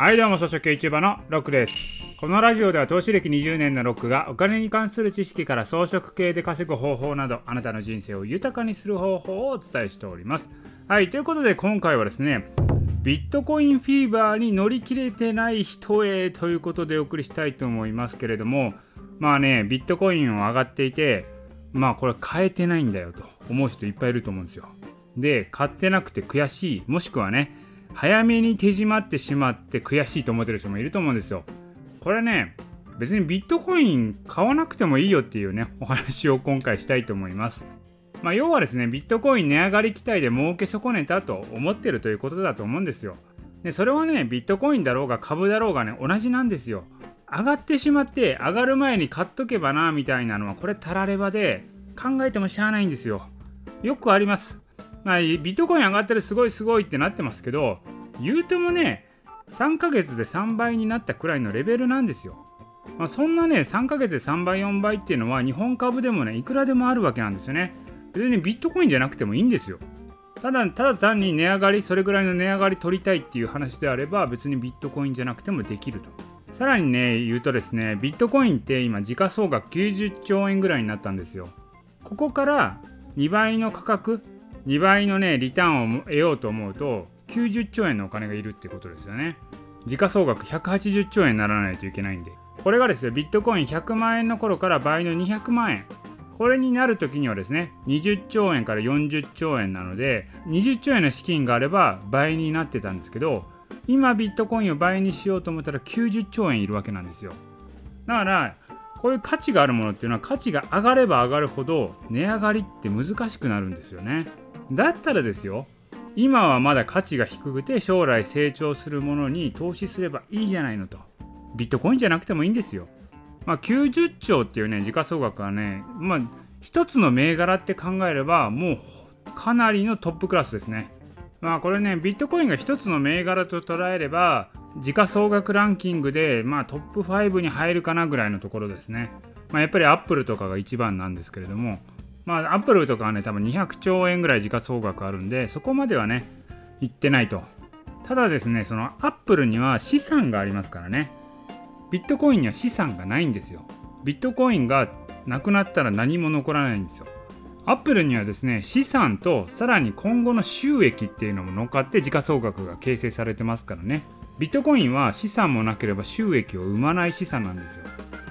はいどうも、草食系 YouTuber のロックです。このラジオでは投資歴20年のロックがお金に関する知識から装飾系で稼ぐ方法などあなたの人生を豊かにする方法をお伝えしております。はい、ということで今回はですね、ビットコインフィーバーに乗り切れてない人へということでお送りしたいと思いますけれども、まあね、ビットコインは上がっていて、まあこれ変えてないんだよと思う人いっぱいいると思うんですよ。で、買ってなくて悔しい、もしくはね、早めに手締まってしまって悔しいと思ってる人もいると思うんですよ。これね、別にビットコイン買わなくてもいいよっていうね、お話を今回したいと思います。まあ、要はですね、ビットコイン値上がり期待で儲け損ねたと思ってるということだと思うんですよ。で、それはね、ビットコインだろうが株だろうがね、同じなんですよ。上がってしまって上がる前に買っとけばなみたいなのはこれたらればで考えてもしゃあないんですよ。よくあります。まあ、ビットコイン上がってるすごいすごいってなってますけど言うてもね3ヶ月で3倍になったくらいのレベルなんですよ。まあ、そんなね3ヶ月で3倍4倍っていうのは日本株でもねいくらでもあるわけなんですよね。別にビットコインじゃなくてもいいんですよ。ただただ単に値上がりそれぐらいの値上がり取りたいっていう話であれば別にビットコインじゃなくてもできると。さらにね言うとですねビットコインって今時価総額90兆円ぐらいになったんですよ。ここから2倍の価格2倍のねリターンを得ようと思うと90兆円のお金がいるってことですよね。時価総額180兆円にならないといけないんで。これがですねビットコイン100万円の頃から倍の200万円。これになる時にはですね20兆円から40兆円なので20兆円の資金があれば倍になってたんですけど今ビットコインを倍にしようと思ったら90兆円いるわけなんですよ。だからこういう価値があるものっていうのは価値が上がれば上がるほど値上がりって難しくなるんですよね。だったらですよ今はまだ価値が低くて将来成長するものに投資すればいいじゃないのと。ビットコインじゃなくてもいいんですよ。まあ90兆っていうね時価総額はねまあ一つの銘柄って考えればもうかなりのトップクラスですね。まあこれねビットコインが一つの銘柄と捉えれば時価総額ランキングでまあトップ5に入るかなぐらいのところですね。まあやっぱりアップルとかが一番なんですけれどもまあ、アップルとかはね、多分200兆円ぐらい時価総額あるんで、そこまではね、行ってないと。ただですね、そのアップルには資産がありますからね。ビットコインには資産がないんですよ。ビットコインがなくなったら何も残らないんですよ。アップルにはですね、資産とさらに今後の収益っていうのも乗っかって時価総額が形成されてますからね。ビットコインは資産もなければ収益を生まない資産なんですよ。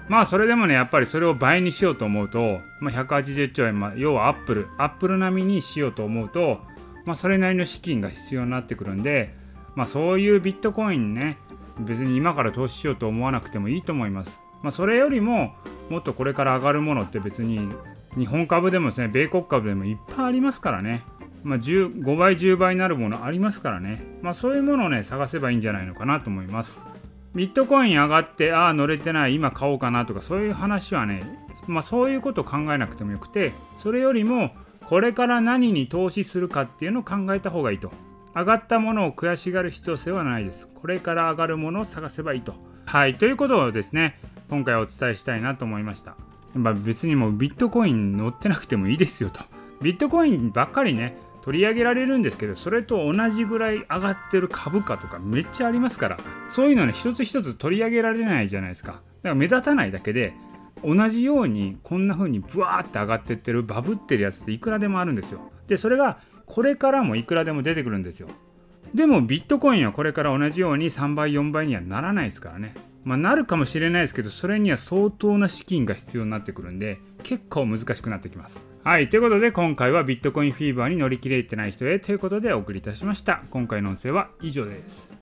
まあそれでもねやっぱりそれを倍にしようと思うと、まあ、180兆円、まあ、要はアップルアップル並みにしようと思うと、まあ、それなりの資金が必要になってくるんで、まあ、そういうビットコインね別に今から投資しようと思わなくてもいいと思います。まあ、それよりももっとこれから上がるものって別に日本株でもですね米国株でもいっぱいありますからね。まあ、5倍10倍になるものありますからね、まあ、そういうものをね探せばいいんじゃないのかなと思います。ビットコイン上がってああ乗れてない今買おうかなとかそういう話はねまあそういうことを考えなくてもよくてそれよりもこれから何に投資するかっていうのを考えた方がいいと。上がったものを悔しがる必要性はないです。これから上がるものを探せばいいと。はいということをですね今回お伝えしたいなと思いました。まあ別にもうビットコイン乗ってなくてもいいですよと。ビットコインばっかりね取り上げられるんですけどそれと同じぐらい上がってる株価とかめっちゃありますからそういうのね一つ一つ取り上げられないじゃないですか。だから目立たないだけで同じようにこんな風にブワーって上がってってるバブってるやつっていくらでもあるんですよ。でそれがこれからもいくらでも出てくるんですよ。でもビットコインはこれから同じように3倍4倍にはならないですからね。まあ、なるかもしれないですけどそれには相当な資金が必要になってくるんで結構難しくなってきます。はい。ということで、今回はビットコインフィーバーに乗り切れてない人へということでお送りいたしました。今回の音声は以上です。